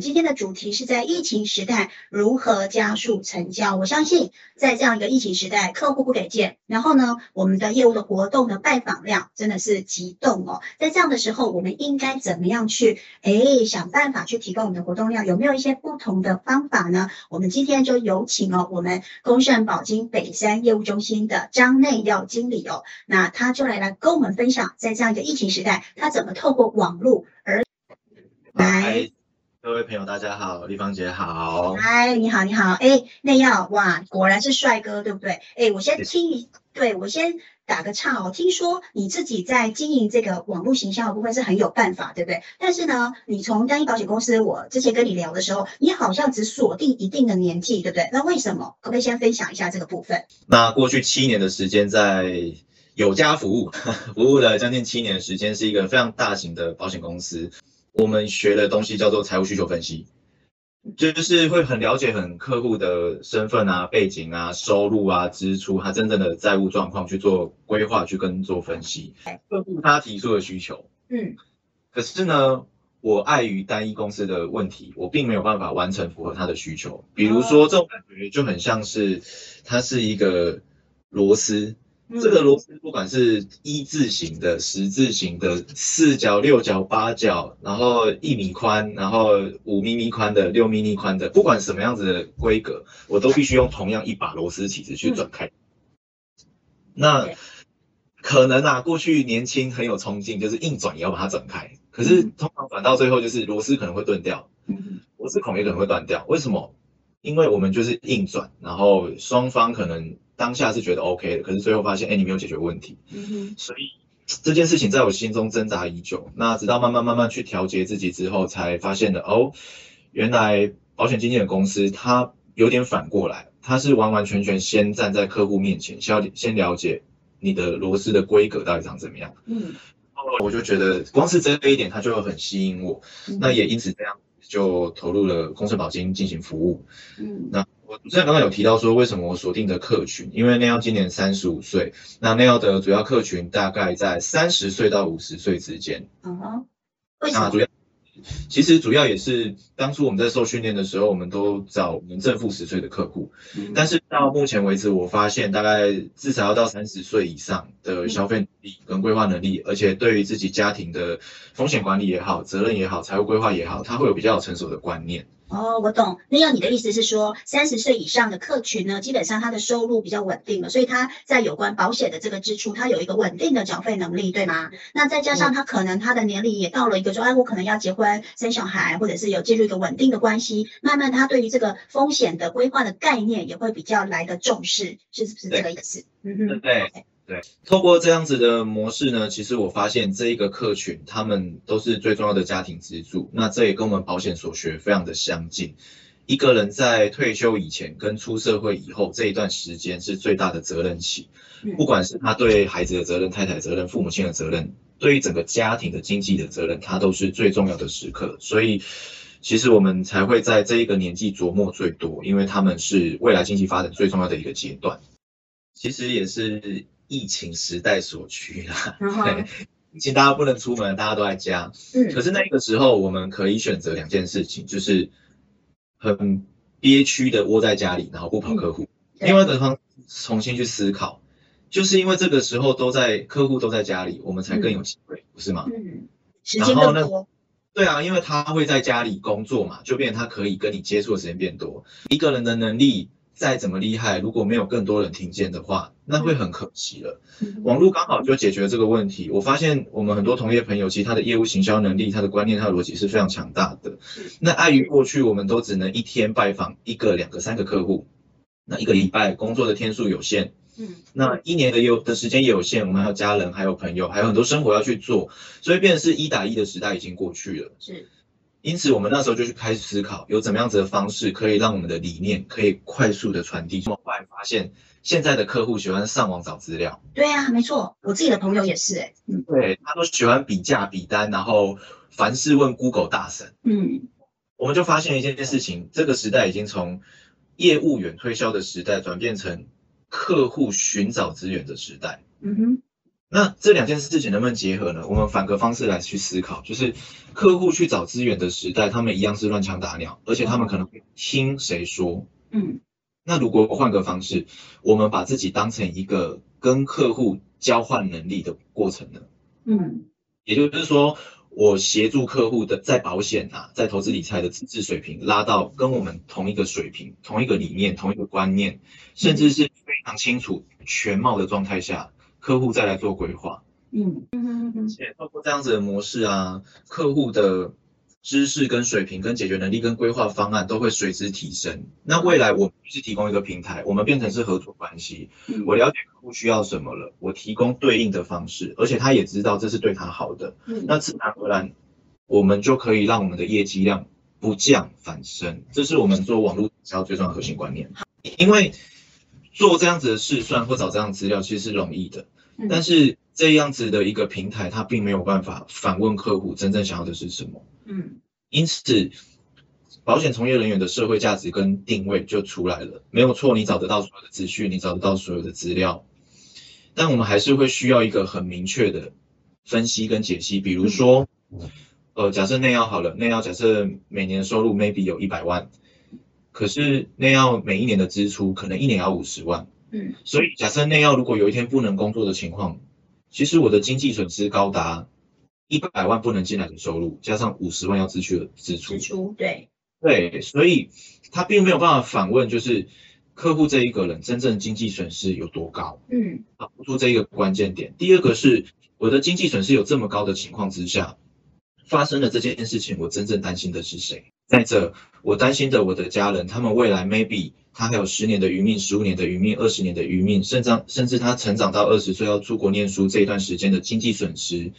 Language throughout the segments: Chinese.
今天的主题是在疫情时代如何加速成交。我相信在这样一个疫情时代，客户不给见，然后呢，我们的业务的活动的拜访量真的是激动哦。在这样的时候，我们应该怎么样去哎想办法去提高我们的活动量？有没有一些不同的方法呢？我们今天就有请哦，我们丰盛宝金北山业务中心的张内耀经理哦，那他就来来跟我们分享，在这样一个疫情时代，他怎么透过网络而来。各位朋友，大家好，丽芳姐好。嗨，你好，你好。哎，内耀，哇，果然是帅哥，对不对？哎，我先听一，对我先打个岔哦。听说你自己在经营这个网络形象的部分是很有办法，对不对？但是呢，你从单一保险公司，我之前跟你聊的时候，你好像只锁定一定的年纪，对不对？那为什么？可不可以先分享一下这个部分？那过去七年的时间在有家服务，服务了将近七年的时间，是一个非常大型的保险公司。我们学的东西叫做财务需求分析，就是会很了解很客户的身份啊、背景啊、收入啊、支出，他真正的债务状况去做规划，去跟做分析。客户他提出的需求，嗯，可是呢，我碍于单一公司的问题，我并没有办法完成符合他的需求。比如说，这种感觉就很像是它是一个螺丝。这个螺丝不管是一字形的、十字形的、四角、六角、八角，然后一米宽，然后五厘米宽的、六厘米宽的，不管什么样子的规格，我都必须用同样一把螺丝起子去转开。那可能啊，过去年轻很有冲劲，就是硬转也要把它转开。可是通常转到最后，就是螺丝可能会断掉，螺丝孔也可能会断掉。为什么？因为我们就是硬转，然后双方可能。当下是觉得 OK 的，可是最后发现，哎，你没有解决问题。嗯哼。所以这件事情在我心中挣扎已久。那直到慢慢慢慢去调节自己之后，才发现的哦，原来保险经纪的公司它有点反过来，它是完完全全先站在客户面前，先先了解你的螺丝的规格到底长怎么样。嗯。后我就觉得光是这一点，它就很吸引我。那也因此这样就投入了公社保金进行服务。嗯。那。我主持人刚刚有提到说，为什么我锁定的客群？因为内药今年三十五岁，那内药的主要客群大概在三十岁到五十岁之间。嗯哼，为什么？其实主要也是当初我们在受训练的时候，我们都找我们正负十岁的客户，但是到目前为止，我发现大概至少要到三十岁以上的消费能力跟规划能力，而且对于自己家庭的风险管理也好、责任也好、财务规划也好，他会有比较成熟的观念。哦，我懂。那要你的意思是说，三十岁以上的客群呢，基本上他的收入比较稳定了，所以他在有关保险的这个支出，他有一个稳定的缴费能力，对吗？那再加上他可能他的年龄也到了一个说，哎，我可能要结婚生小孩，或者是有进入一个稳定的关系，慢慢他对于这个风险的规划的概念也会比较来的重视，是不是这个意思？嗯哼，对。对，透过这样子的模式呢，其实我发现这一个客群，他们都是最重要的家庭支柱。那这也跟我们保险所学非常的相近。一个人在退休以前跟出社会以后这一段时间是最大的责任期，不管是他对孩子的责任、太太责任、父母亲的责任，对于整个家庭的经济的责任，他都是最重要的时刻。所以，其实我们才会在这一个年纪琢磨最多，因为他们是未来经济发展最重要的一个阶段。其实也是。疫情时代所趋啦，对，疫情大家不能出门，大家都在家。嗯，可是那个时候我们可以选择两件事情，就是很憋屈的窝在家里，然后不跑客户。另外一个方重新去思考，就是因为这个时候都在客户都在家里，我们才更有机会，不是吗？嗯，时间更多。对啊，因为他会在家里工作嘛，就变他可以跟你接触的时间变多。一个人的能力。再怎么厉害，如果没有更多人听见的话，那会很可惜了。网络刚好就解决了这个问题。我发现我们很多同业朋友，其实他的业务行销能力、他的观念、他的逻辑是非常强大的。那碍于过去我们都只能一天拜访一个、两个、三个客户，那一个礼拜工作的天数有限，嗯，那一年的有的时间也有限，我们还有家人、还有朋友，还有很多生活要去做，所以变成是一打一的时代已经过去了。是。因此，我们那时候就去开始思考，有怎么样子的方式可以让我们的理念可以快速的传递。后来发现，现在的客户喜欢上网找资料。对啊，没错，我自己的朋友也是，哎，嗯，对他都喜欢比价比单，然后凡事问 Google 大神。嗯，我们就发现一件事情，这个时代已经从业务员推销的时代，转变成客户寻找资源的时代。嗯哼。那这两件事情能不能结合呢？我们反个方式来去思考，就是客户去找资源的时代，他们一样是乱枪打鸟，而且他们可能会听谁说。嗯那如果换个方式，我们把自己当成一个跟客户交换能力的过程呢？嗯也就是说，我协助客户的在保险啊，在投资理财的资质水平拉到跟我们同一个水平、同一个理念、同一个观念，甚至是非常清楚全貌的状态下，客户再来做规划。嗯嗯嗯嗯而且透过这样子的模式啊，客户的知识跟水平、跟解决能力、跟规划方案都会随之提升。那未来我们是提供一个平台，我们变成是合作关系。嗯，我了解客户需要什么了，我提供对应的方式，而且他也知道这是对他好的。嗯那自然而然，我们就可以让我们的业绩量不降反升，这是我们做网络营销最重要的核心观念。因为做这样子的试算或找这样的资料其实是容易的，嗯但是这样子的一个平台，它并没有办法反问客户真正想要的是什么。嗯因此，保险从业人员的社会价值跟定位就出来了。没有错，你找得到所有的资讯，你找得到所有的资料，但我们还是会需要一个很明确的分析跟解析。比如说，呃，假设内药好了，内药假设每年收入 maybe 有一百万，可是内药每一年的支出可能一年要五十万，嗯。所以假设内药如果有一天不能工作的情况，其实我的经济损失高达一百万不能进来的收入，加上五十万要支去的支出。支，出对，对，所以他并没有办法反问，就是客户这一个人真正经济损失有多高，嗯。啊不出这一个关键点。第二个是我的经济损失有这么高的情况之下，发生了这件事情，我真正担心的是谁？再者，我担心的我的家人，他们未来 maybe 他还有十年的余命、十五年的余命、二十年的余命，甚至甚至他成长到二十岁要出国念书这一段时间的经济损失，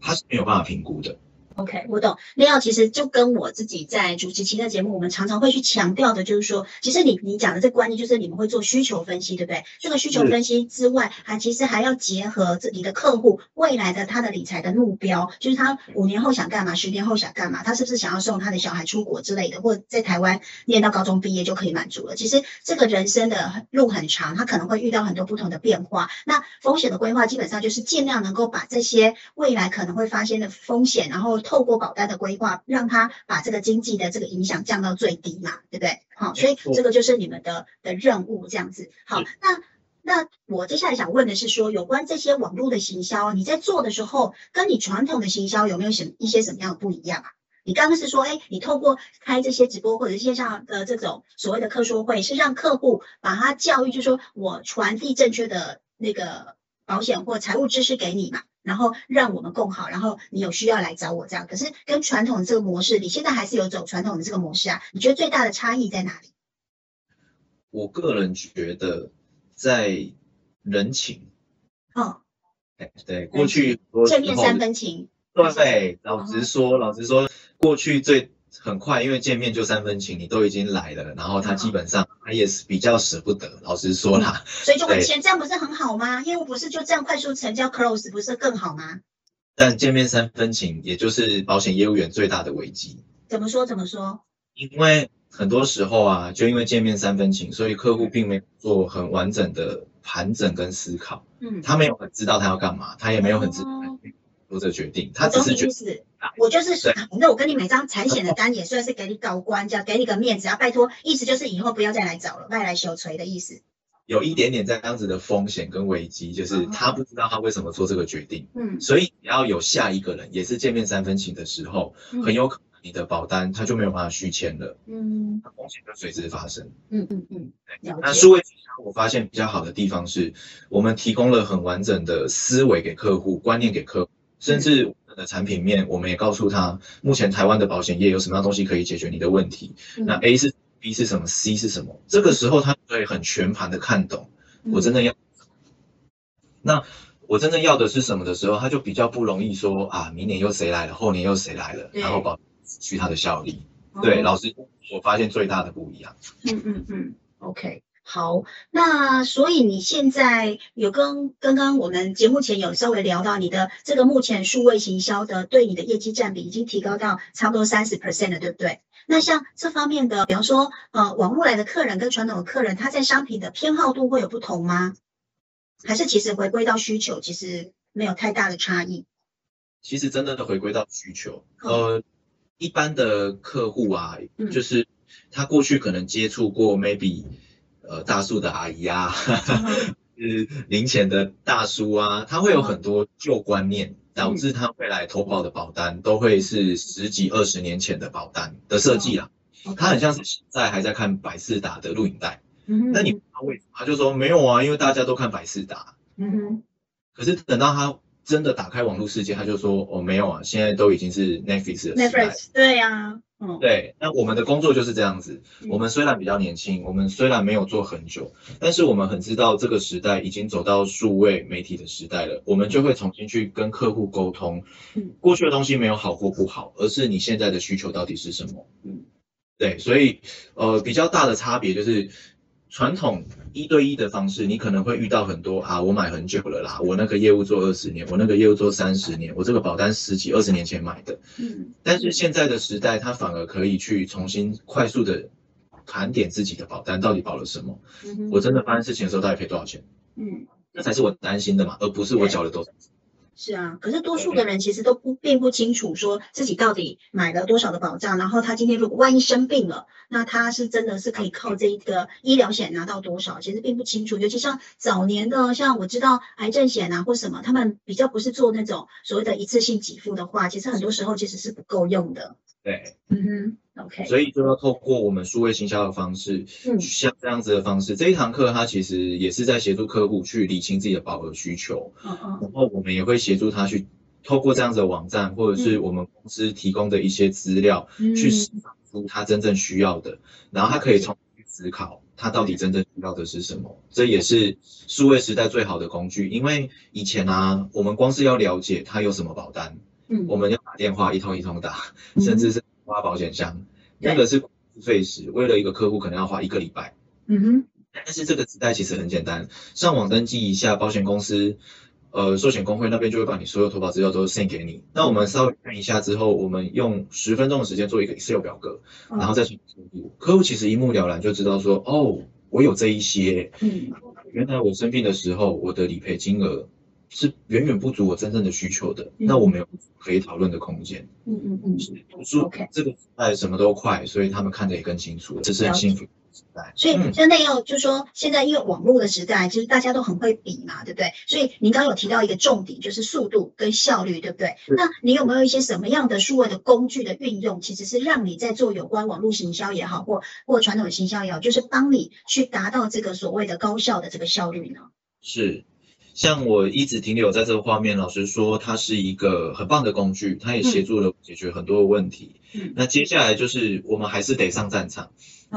他是没有办法评估的。OK，我懂。那要其实就跟我自己在主持其他节目，我们常常会去强调的，就是说，其实你你讲的这个观念，就是你们会做需求分析，对不对？这个需求分析之外，还其实还要结合自己的客户未来的他的理财的目标，就是他五年后想干嘛，十年后想干嘛，他是不是想要送他的小孩出国之类的，或者在台湾念到高中毕业就可以满足了。其实这个人生的路很长，他可能会遇到很多不同的变化。那风险的规划基本上就是尽量能够把这些未来可能会发生的风险，然后透过保单的规划，让他把这个经济的这个影响降到最低嘛，对不对？好，所以这个就是你们的的任务，这样子。好，那。那我接下来想问的是说，有关这些网络的行销，你在做的时候，跟你传统的行销有没有什一些什么样的不一样啊？你刚刚是说，哎，你透过开这些直播或者是线上的这种所谓的客说会，是让客户把他教育，就是说我传递正确的那个保险或财务知识给你嘛，然后让我们共好，然后你有需要来找我这样。可是跟传统的这个模式，你现在还是有走传统的这个模式啊？你觉得最大的差异在哪里？我个人觉得，在人情，哦，哎，对，过去正面三分情，对，老实说，老实说，过去最很快，因为见面就三分情，你都已经来了，然后他基本上他也是比较舍不得，老实说啦，所以就会对。签，这样不是很好吗？业务不是就这样快速成交 close 不是更好吗？但见面三分情，也就是保险业务员最大的危机，怎么说怎么说？因为很多时候啊，就因为见面三分情，所以客户并没有做很完整的盘整跟思考，嗯，他没有很知道他要干嘛，他也没有很知道哦做这个决定，他只是觉得我就是对啊那我跟你买张产险的单，也算是给你搞关，这样给你个面子啊，拜托，意思就是以后不要再来找了，外来修锤的意思。有一点点这样子的风险跟危机，就是他不知道他为什么做这个决定。嗯，所以你要有下一个人也是见面三分情的时候，嗯很有可能你的保单他就没有办法续签了，嗯风险就随之发生。嗯嗯嗯，了那解。数位我发现比较好的地方是，我们提供了很完整的思维给客户，观念给客户，甚至我们的产品面，我们也告诉他，目前台湾的保险业有什么样东西可以解决你的问题。嗯那 A 是 B 是什么，C 是什么？这个时候他就会很全盘的看懂。我真的要，那我真正要的是什么的时候，他就比较不容易说啊，明年又谁来了，后年又谁来了，然后保失去他的效力。对，哦老师，我发现最大的不一样。嗯嗯嗯，OK，好，那所以你现在有跟刚刚我们节目前有稍微聊到你的这个目前数位行销的对你的业绩占比已经提高到差不多三十 percent 了，对不对？那像这方面的，比方说呃网络来的客人跟传统的客人，他在商品的偏好度会有不同吗？还是其实回归到需求，其实没有太大的差异？其实真正的回归到需求，呃，一般的客户啊，就是他过去可能接触过 maybe 呃大树的阿姨啊，是零钱的大叔啊，他会有很多旧观念，导致他未来投保的保单都会是十几二十年前的保单的设计啦。他很像是现在还在看百事达的录影带，那你他为什么？他就说没有啊，因为大家都看百事达。嗯哼。可是等到他真的打开网络世界，他就说哦没有啊，现在都已经是 Netflix 的时代。对呀，嗯，对。那我们的工作就是这样子。我们虽然比较年轻，我们虽然没有做很久，但是我们很知道这个时代已经走到数位媒体的时代了。我们就会重新去跟客户沟通，过去的东西没有好或不好，而是你现在的需求到底是什么。嗯。对，所以呃比较大的差别就是传统一对一的方式，你可能会遇到很多啊，我买很久了啦，我那个业务做二十年，我那个业务做三十年，我这个保单十几二十年前买的，嗯，但是现在的时代，它反而可以去重新快速的盘点自己的保单到底保了什么，我真的发生事情的时候到底赔多少钱，嗯，这才是我担心的嘛，而不是我缴了多少。是啊，可是多数的人其实都不并不清楚说自己到底买了多少的保障，然后他今天如果万一生病了，那他是真的是可以靠这一个医疗险拿到多少，其实并不清楚。尤其像早年的，像我知道癌症险啊或什么，他们比较不是做那种所谓的一次性给付的话，其实很多时候其实是不够用的。对，嗯哼，OK，所以就要透过我们数位行销的方式，嗯，像这样子的方式，这一堂课它其实也是在协助客户去理清自己的保额需求，嗯嗯，然后我们也会协助他去透过这样子的网站或者是我们公司提供的一些资料，去找出他真正需要的，然后他可以从思考他到底真正需要的是什么，这也是数位时代最好的工具，因为以前啊，我们光是要了解他有什么保单。我们要打电话一通一通打，甚至是花保险箱，那个是费时，为了一个客户可能要花一个礼拜。嗯哼。但是这个时代其实很简单，上网登记一下保险公司，呃，寿险工会那边就会把你所有投保资料都 send 给你。那我们稍微看一下之后，我们用十分钟的时间做一个 Excel 表格，然后再去客户。客户其实一目了然就知道说，哦，我有这一些。嗯。原来我生病的时候，我的理赔金额。是远远不足我真正的需求的，那我们有可以讨论的空间。嗯嗯嗯，是读书这个时代什么都快，所以他们看得也更清楚，这是很幸福的时代。所以现在要就说，现在因为网络的时代，就是大家都很会比嘛，对不对？所以您刚刚有提到一个重点，就是速度跟效率，对不对？那你有没有一些什么样的数位的工具的运用，其实是让你在做有关网络行销也好，或或传统行销也好，就是帮你去达到这个所谓的高效的这个效率呢？是。像我一直停留在这个画面，老实说，它是一个很棒的工具，它也协助了解决很多的问题。嗯，那接下来就是我们还是得上战场，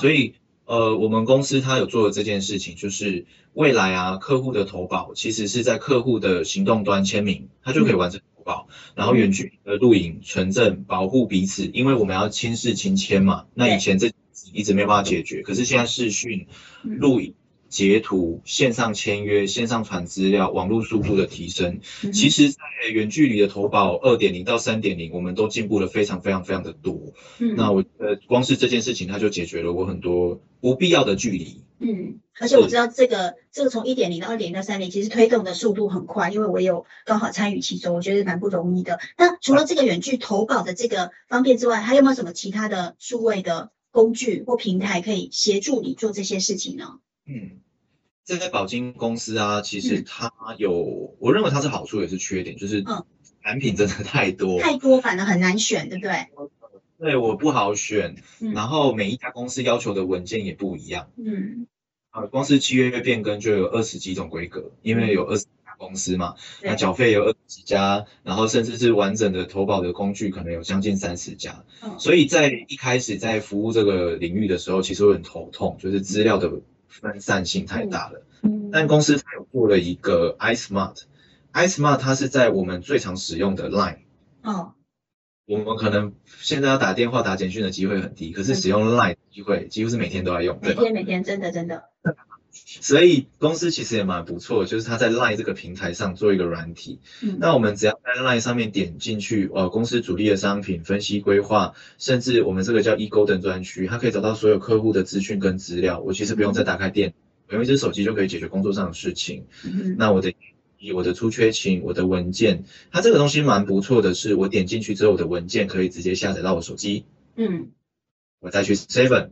所以呃，我们公司它有做的这件事情，就是未来啊，客户的投保其实是在客户的行动端签名，它就可以完成投保，然后远距离的录影存证，保护彼此，因为我们要亲视亲签嘛。那以前这一直没办法解决，可是现在视讯录影。截图、线上签约、线上传资料、网络速度的提升，其实，在远距离的投保二点零到三点零，我们都进步了非常非常非常的多。嗯，那我呃，光是这件事情，它就解决了我很多不必要的距离。嗯，而且我知道这个这个从一点零到二点零到三点，其实推动的速度很快，因为我有刚好参与其中，我觉得蛮不容易的。那除了这个远距投保的这个方便之外，还有没有什么其他的数位的工具或平台可以协助你做这些事情呢？嗯，在保金公司啊，其实它有，我认为它是好处也是缺点，就是产品真的太多，太多反而很难选，对不对？对，我不好选，然后每一家公司要求的文件也不一样，嗯，啊，光是契约变更就有二十几种规格，因为有二十家公司嘛，那缴费有二十几家，然后甚至是完整的投保的工具可能有将近三十家，所以在一开始在服务这个领域的时候，其实会很头痛，就是资料的。分散性太大了，嗯，但公司它有做了一个 iSmart，iSmart 它是在我们最常使用的 Line，哦，我们可能现在要打电话打简讯的机会很低，可是使用 Line 机会几乎是每天都要用，每天每天真的真的。所以公司其实也蛮不错，就是它在 Line 这个平台上做一个软体。嗯，那我们只要在 Line 上面点进去，呃，公司主力的商品分析规划，甚至我们这个叫 e Golden 专区，它可以找到所有客户的资讯跟资料。我其实不用再打开电，用一只手机就可以解决工作上的事情。嗯，那我的我的出缺勤、我的文件，它这个东西蛮不错的是，我点进去之后，我的文件可以直接下载到我手机，嗯，我再去 Seven，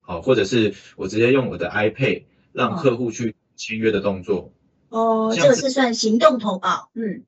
好，或者是我直接用我的 iPad 让客户去签约的动作。哦，这个是算行动投保，嗯。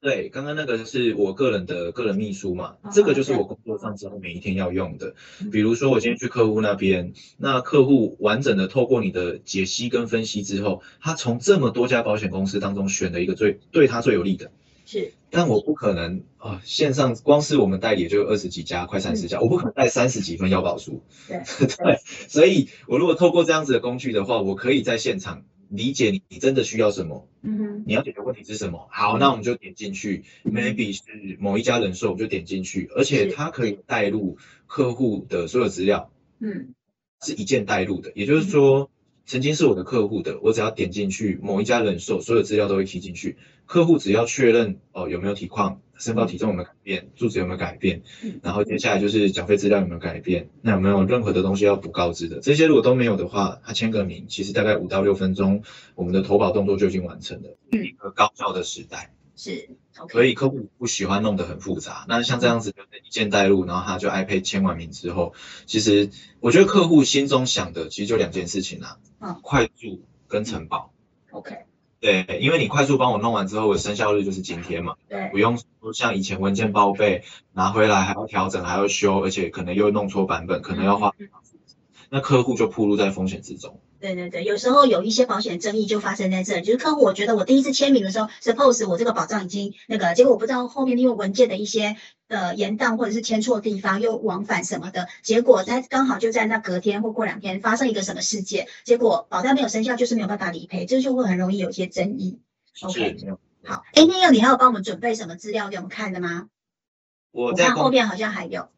对，刚刚那个是我个人的个人秘书嘛，这个就是我工作上之后每一天要用的。比如说我今天去客户那边，那客户完整的透过你的解析跟分析之后，他从这么多家保险公司当中选了一个最对他最有利的。是，但我不可能啊，线上光是我们代理就二十几家，快三十家，我不可能带三十几份要保书。对 对，所以我如果透过这样子的工具的话，我可以在现场。理解你，你真的需要什么？嗯哼，你要解决问题是什么？好，那我们就点进去，maybe 是某一家人寿，我就点进去，而且它可以带入客户的所有资料，嗯，是一键带入的，也就是说。曾经是我的客户的，我只要点进去某一家人寿，所有资料都会提进去。客户只要确认哦有没有体况，身高体重有没有改变，住址有没有改变，然后接下来就是缴费资料有没有改变，那有没有任何的东西要补告知的？这些如果都没有的话，他签个名，其实大概五到六分钟，我们的投保动作就已经完成了。一个高效的时代。是，所以客户不喜欢弄得很复杂。那像这样子，就是一键带入，然后他就 iPad 签完名之后，其实我觉得客户心中想的其实就两件事情啦，嗯，快速跟承保。OK，对，因为你快速帮我弄完之后，我生效日就是今天嘛，对，不用说像以前文件报备拿回来还要调整还要修，而且可能又弄错版本，可能要花，那客户就暴露在风险之中。对对对，有时候有一些保险争议就发生在这，就是客户我觉得我第一次签名的时候，suppose 我这个保障已经那个，结果我不知道后面因为文件的一些呃延宕或者是签错地方又往返什么的，结果他刚好就在那隔天或过两天发生一个什么事件，结果保单没有生效，就是没有办法理赔，这就会很容易有一些争议。OK，好，哎，那要你还有帮我们准备什么资料给我们看的吗？我在后面好像还有。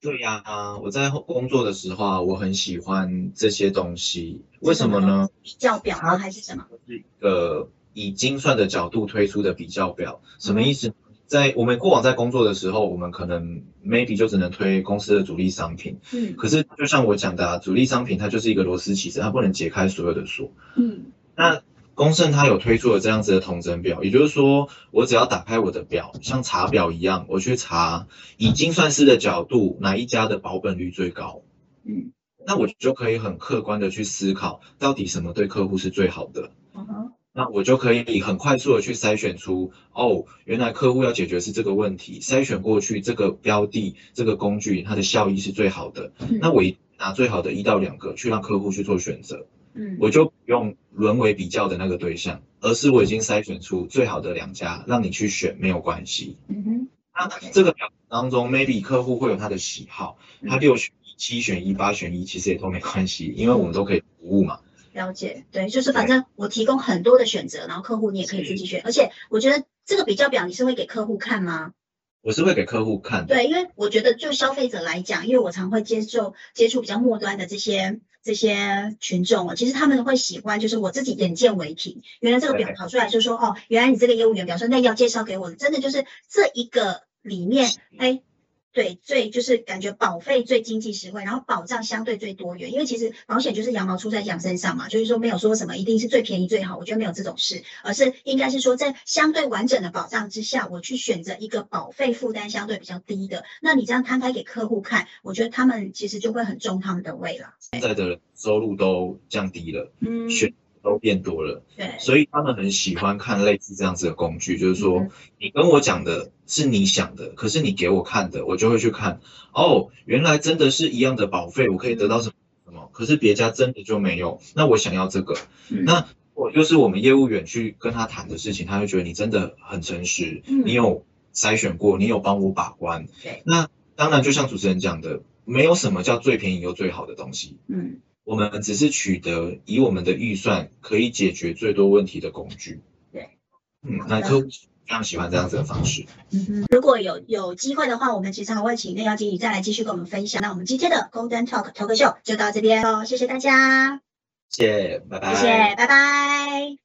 对呀，我在工作的时候啊，我很喜欢这些东西。为什么呢？比较表吗？还是什么？是一个以精算的角度推出的比较表。什么意思？在我们过往在工作的时候，我们可能 maybe 就只能推公司的主力商品。嗯。可是就像我讲的，主力商品它就是一个螺丝起子，它不能解开所有的锁。嗯。那。公盛它有推出了这样子的统整表，也就是说，我只要打开我的表，像查表一样，我去查以精算师的角度哪一家的保本率最高，嗯，那我就可以很客观的去思考，到底什么对客户是最好的，嗯哼，那我就可以很快速的去筛选出，哦，原来客户要解决是这个问题，筛选过去这个标的这个工具它的效益是最好的，那我拿最好的一到两个去让客户去做选择。嗯，我就不用沦为比较的那个对象，而是我已经筛选出最好的两家，让你去选，没有关系。嗯哼，那这个表当中，maybe 客户会有他的喜好，他六选一、七选一、八选一，其实也都没关系，因为我们都可以服务嘛。了解，对，就是反正我提供很多的选择，然后客户你也可以自己选，而且我觉得这个比较表你是会给客户看吗？我是会给客户看，对，因为我觉得就消费者来讲，因为我常会接受接触比较末端的这些这些群众哦，其实他们会喜欢，就是我自己眼见为凭。原来这个表跑出来就说，哦，原来你这个业务员表示那要介绍给我的，真的就是这一个里面，哎。对，最就是感觉保费最经济实惠，然后保障相对最多元。因为其实保险就是羊毛出在羊身上嘛，就是说没有说什么一定是最便宜最好，我觉得没有这种事，而是应该是说在相对完整的保障之下，我去选择一个保费负担相对比较低的。那你这样摊开给客户看，我觉得他们其实就会很重他们的胃了。现在的收入都降低了，嗯，选。都变多了，对，所以他们很喜欢看类似这样子的工具，就是说你跟我讲的是你想的，可是你给我看的，我就会去看，哦，原来真的是一样的保费，我可以得到什么什么，可是别家真的就没有，那我想要这个，那我就是我们业务员去跟他谈的事情，他就觉得你真的很诚实，你有筛选过，你有帮我把关，对，那当然就像主持人讲的，没有什么叫最便宜又最好的东西，嗯。我们只是取得以我们的预算可以解决最多问题的工具。对，嗯，那客户非常喜欢这样子的方式。嗯哼，如果有有机会的话，我们其实还会请内邀经理再来继续跟我们分享。那我们今天的 Golden Talk 投个秀就到这边喽，谢谢大家。谢谢，拜拜。谢谢，拜拜。